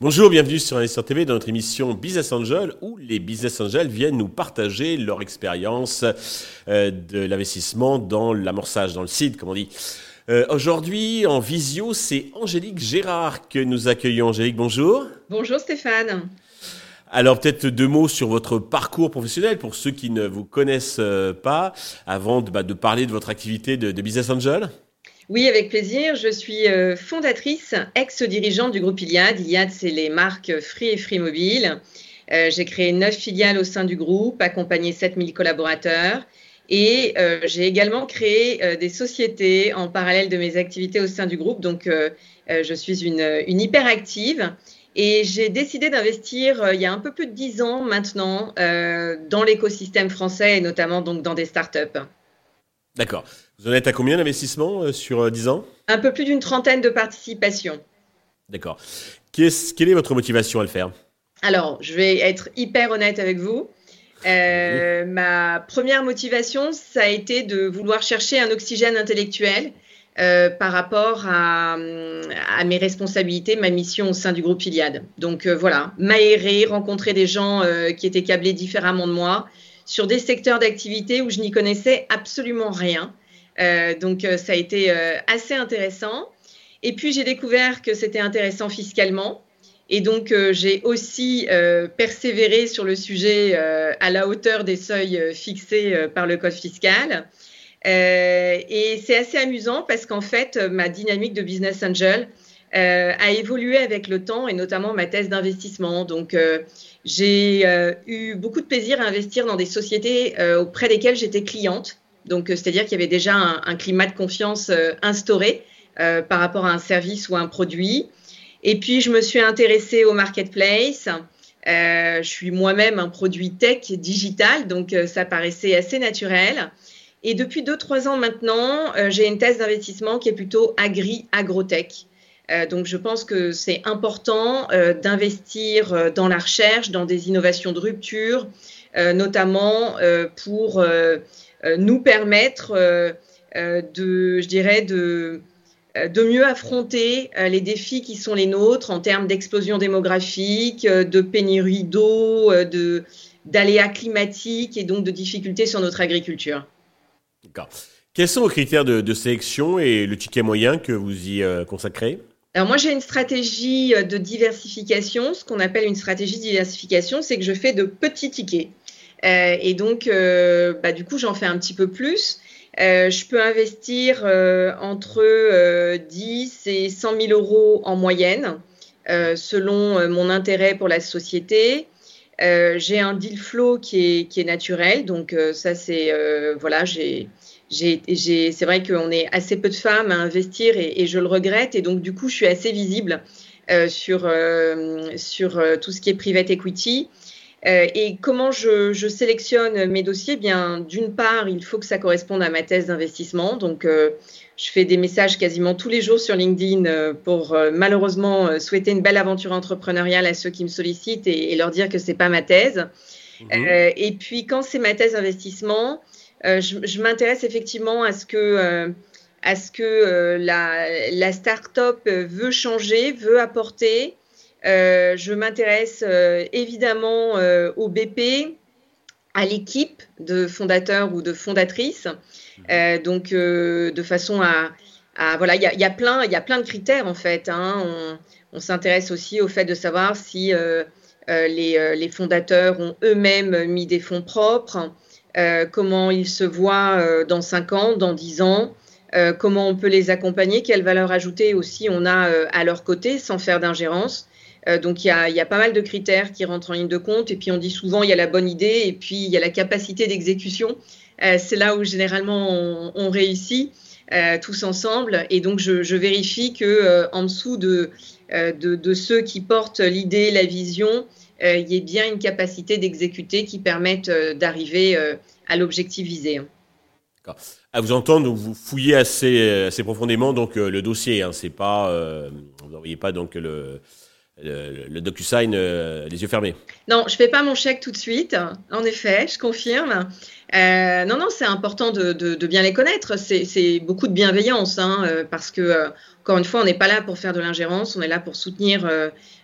Bonjour, bienvenue sur Investir TV dans notre émission Business Angel où les Business Angels viennent nous partager leur expérience euh, de l'investissement dans l'amorçage, dans le seed, comme on dit. Euh, aujourd'hui, en visio, c'est Angélique Gérard que nous accueillons. Angélique, bonjour. Bonjour Stéphane. Alors peut-être deux mots sur votre parcours professionnel pour ceux qui ne vous connaissent euh, pas, avant de, bah, parler de votre activité de, de Business Angel. Oui, avec plaisir. Je suis euh, fondatrice, ex-dirigeante du groupe Iliad. Iliad, c'est les marques Free et Free Mobile. Euh, j'ai créé neuf filiales au sein du groupe, accompagné 7000 collaborateurs. Et j'ai également créé des sociétés en parallèle de mes activités au sein du groupe. Donc, je suis une, une hyperactive. Et j'ai décidé d'investir il y a un peu plus de dix ans maintenant dans l'écosystème français et notamment donc dans des startups. D'accord. Vous en êtes à combien d'investissements euh, sur 10 euh, ans? Un peu plus d'une trentaine de participations. D'accord. quelle est votre motivation à le faire? Alors, je vais être hyper honnête avec vous. Euh, ma première motivation, ça a été de vouloir chercher un oxygène intellectuel par rapport à, mes responsabilités, ma mission au sein du groupe Iliad. Donc voilà, m'aérer, rencontrer des gens qui étaient câblés différemment de moi, sur des secteurs d'activité où je n'y connaissais absolument rien. Euh, donc euh, ça a été euh, assez intéressant. Et puis j'ai découvert que c'était intéressant fiscalement. Et donc j'ai aussi persévéré sur le sujet à la hauteur des seuils fixés par le code fiscal. Et c'est assez amusant parce qu'en fait, ma dynamique de business angel a évolué avec le temps et notamment ma thèse d'investissement. Donc, j'ai euh, eu beaucoup de plaisir à investir dans des sociétés euh, auprès desquelles j'étais cliente. Donc, euh, c'est-à-dire qu'il y avait déjà un, climat de confiance instauré par rapport à un service ou un produit. Et puis, je me suis intéressée au marketplace. je suis moi-même un produit tech digital, donc ça paraissait assez naturel. Et depuis 2-3 ans maintenant, j'ai une thèse d'investissement qui est plutôt agri-agrotech. Euh, donc je pense que c'est important euh, d'investir euh, dans la recherche, dans des innovations de rupture, notamment pour nous permettre de, je dirais, de, de mieux affronter les défis qui sont les nôtres en termes d'explosion démographique, de pénurie d'eau, de, d'aléas climatiques et donc de difficultés sur notre agriculture. Quels sont vos critères de, sélection et le ticket moyen que vous y consacrez? Alors moi j'ai une stratégie euh, de diversification. Ce qu'on appelle une stratégie de diversification, c'est que je fais de petits tickets. Euh, et donc euh, bah, du coup j'en fais un petit peu plus. je peux investir entre 10 et 100 000 euros en moyenne, selon mon intérêt pour la société. J'ai un deal flow qui est, qui est naturel, donc ça c'est voilà j'ai c'est vrai qu'on est assez peu de femmes à investir et, je le regrette. Et donc, du coup, je suis assez visible euh, sur, euh, sur euh, tout ce qui est private equity. et comment je, je, sélectionne mes dossiers? Bien, d'une part, il faut que ça corresponde à ma thèse d'investissement. Donc, je fais des messages quasiment tous les jours sur LinkedIn pour malheureusement souhaiter une belle aventure entrepreneuriale à ceux qui me sollicitent et, leur dire que c'est pas ma thèse. Mmh. et puis, quand c'est ma thèse d'investissement, euh, je, m'intéresse effectivement à ce que, euh, à ce que euh, la, la start-up veut changer, veut apporter. je m'intéresse évidemment au BP, à l'équipe de fondateurs ou de fondatrices, donc de façon à, voilà, il y a, y a, plein, il y a plein de critères en fait. Hein. On, on s'intéresse aussi au fait de savoir si les, les, fondateurs ont eux-mêmes mis des fonds propres. Euh, comment ils se voient euh, dans 5 ans, dans 10 ans, euh, comment on peut les accompagner, quelle valeur ajoutée aussi on a à leur côté sans faire d'ingérence. Donc il y, a, pas mal de critères qui rentrent en ligne de compte et puis on dit souvent il y a la bonne idée et puis il y a la capacité d'exécution. C'est là où généralement on, réussit tous ensemble et donc je, vérifie que en dessous de, ceux qui portent l'idée, la vision, euh, il y ait bien une capacité d'exécuter qui permette euh, d'arriver euh, à l'objectif visé. À vous entendre, vous fouillez assez, assez profondément donc le dossier. Hein, c'est pas, vous n'envoyez pas donc le, le, DocuSign les yeux fermés. Non, je fais pas mon chèque tout de suite. En effet, je confirme. non, non, c'est important de, bien les connaître. C'est beaucoup de bienveillance, hein, parce que encore une fois, on n'est pas là pour faire de l'ingérence. On est là pour soutenir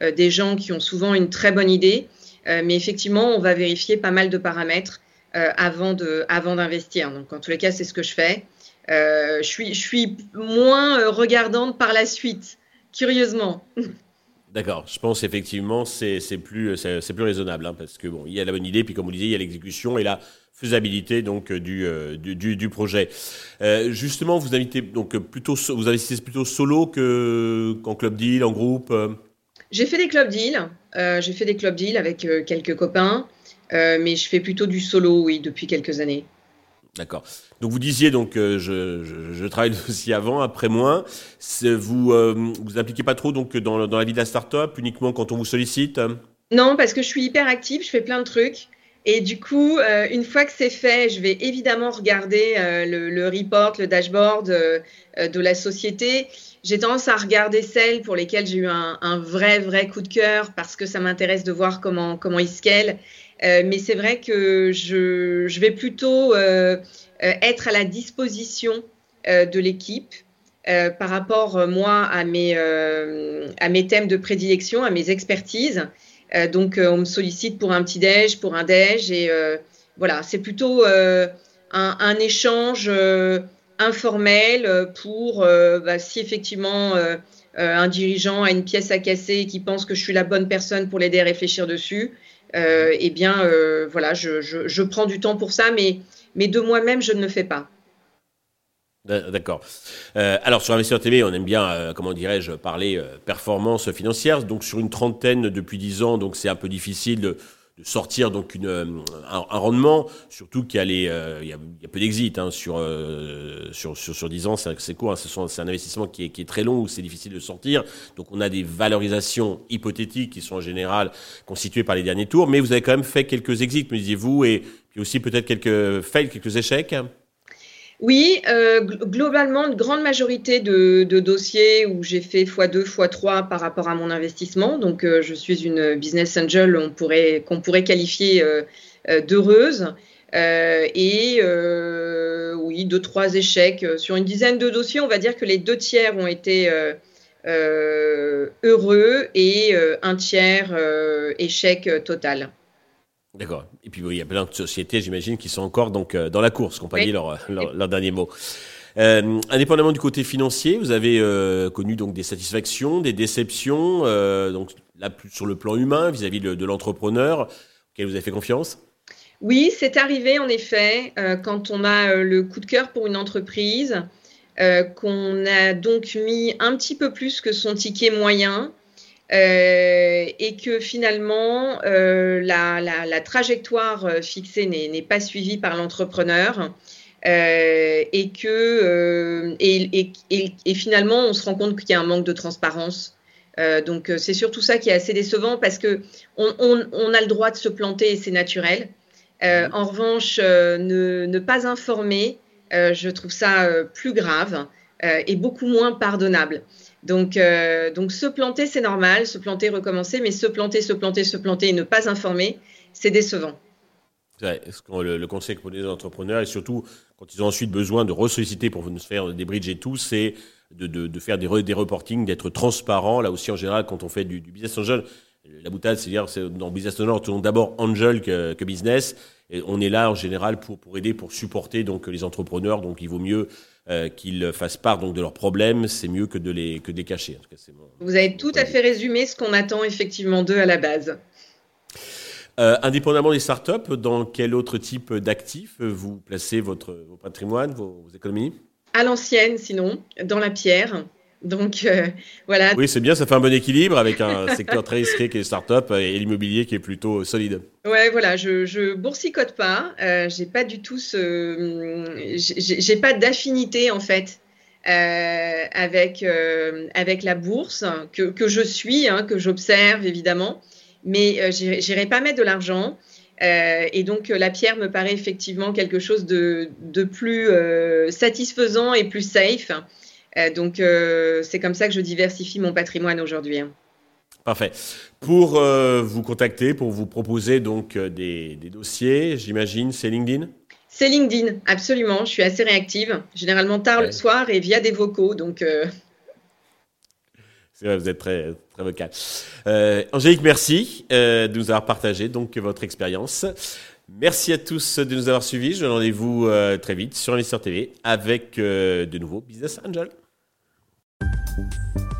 des gens qui ont souvent une très bonne idée. mais effectivement, on va vérifier pas mal de paramètres avant d'investir. Donc, en tous les cas, c'est ce que je fais. je suis moins regardante par la suite, curieusement. D'accord, je pense effectivement c'est c'est plus c'est plus raisonnable hein, parce que bon il y a la bonne idée puis comme vous disiez il y a l'exécution et la faisabilité donc euh, du euh, du, du, projet. Euh, justement vous invitez donc plutôt vous investissez plutôt solo que qu'en club deal en groupe. J'ai fait des club deals, j'ai fait des club deals avec quelques copains, mais je fais plutôt du solo oui depuis quelques années. D'accord. Donc vous disiez donc euh, je, travaille aussi avant, après moins. Vous euh, vous impliquez pas trop donc dans, dans la vie de la start-up, uniquement quand on vous sollicite Non, parce que je suis hyper active, je fais plein de trucs. Et du coup, euh, une fois que c'est fait, je vais évidemment regarder le, le, report, le dashboard de la société. J'ai tendance à regarder celles pour lesquelles j'ai eu un, un, vrai, vrai coup de cœur parce que ça m'intéresse de voir comment, comment ils scalent. Euh, mais c'est vrai que je, vais plutôt euh, euh, être à la disposition de l'équipe par rapport, moi, à mes, à mes thèmes de prédilection, à mes expertises. donc, on me sollicite pour un petit déj, pour un déj, et voilà, c'est plutôt un, un, échange informel pour bah, si effectivement un dirigeant a une pièce à casser et qui pense que je suis la bonne personne pour l'aider à réfléchir dessus, euh, eh bien, euh, voilà, je, prends du temps pour ça, mais, mais de moi-même, je ne le fais pas. D'accord. Euh, alors sur Investisseur TV, on aime bien, comment dirais-je, parler performance financière. Donc sur une trentaine depuis dix ans, donc c'est un peu difficile de, de sortir donc une, euh, un, rendement, surtout qu'il y a, les, euh, il y a, peu d'exit hein, sur, euh, sur, sur, sur 10 ans, c'est court, hein, c'est un investissement qui est, qui est très long, où c'est difficile de sortir. Donc on a des valorisations hypothétiques qui sont en général constituées par les derniers tours, mais vous avez quand même fait quelques exits, me disiez-vous, et puis aussi peut-être quelques fails, quelques échecs oui, euh, globalement, une grande majorité de, dossiers où j'ai fait x2, x3 par rapport à mon investissement. Donc, euh, je suis une business angel qu'on pourrait, qualifier euh, d'heureuse. et oui, deux, trois échecs. Sur une dizaine de dossiers, on va dire que les deux tiers ont été heureux et un tiers échec total. D'accord. Et puis il y a plein de sociétés, j'imagine, qui sont encore donc euh, dans la course, qu'on pas dit leur, leur, dernier mot. Euh, indépendamment du côté financier, vous avez euh, connu donc des satisfactions, des déceptions, euh, donc là sur le plan humain vis-à-vis de, de l'entrepreneur auquel vous avez fait confiance? Oui, c'est arrivé en effet quand on a le coup de cœur pour une entreprise, qu'on a donc mis un petit peu plus que son ticket moyen et que finalement euh, la, trajectoire euh, fixée n'est pas suivie par l'entrepreneur euh, et que euh, et, finalement on se rend compte qu'il y a un manque de transparence. donc c'est surtout ça qui est assez décevant parce que on, a le droit de se planter et c'est naturel. En revanche, ne, pas informer, je trouve ça plus grave et beaucoup moins pardonnable. Donc, euh, donc se planter, c'est normal, se planter, recommencer, mais se planter, se planter, se planter et ne pas informer, c'est décevant. Ouais, le, le, conseil pour les entrepreneurs, et surtout quand ils ont ensuite besoin de ressolliciter pour nous faire des bridges et tout, c'est de, faire des, des reportings, d'être transparent. Là aussi, en général, quand on fait du, business angel, la boutade, c'est-à-dire dans business angel, on tourne d'abord angel que, que, business. Et on est là en général pour, pour aider, pour supporter donc les entrepreneurs. Donc il vaut mieux euh, qu'ils fassent part donc de leurs problèmes, c'est mieux que de les que de les cacher. En tout cas, Vous avez tout à fait résumé ce qu'on attend effectivement d'eux à la base. Euh, indépendamment des startups, dans quel autre type d'actifs vous placez votre vos patrimoines, vos, vos économies? À l'ancienne, sinon, dans la pierre. Donc euh, voilà. Oui, c'est bien, ça fait un bon équilibre avec un secteur très risqué qui est les startups et l'immobilier qui est plutôt solide. Ouais, voilà, je, je boursicote pas, euh, j'ai pas du tout ce, j'ai pas d'affinité en fait euh, avec euh, avec la bourse que, que je suis, hein, que j'observe évidemment, mais euh, j'irai pas mettre de l'argent. Euh, et donc la pierre me paraît effectivement quelque chose de, de plus satisfaisant et plus safe. Euh, donc, euh, c'est comme ça que je diversifie mon patrimoine aujourd'hui. Hein. Parfait. Pour euh, vous contacter, pour vous proposer donc des, dossiers, j'imagine, c'est LinkedIn? C'est LinkedIn, absolument. Je suis assez réactive, généralement tard le soir et via des vocaux. Donc, euh. C'est vrai, vous êtes très, très vocal. Angélique, merci de nous avoir partagé donc votre expérience. Merci à tous de nous avoir suivis. Je donne rendez-vous très vite sur Investor TV avec de nouveaux Business Angel. Thank you.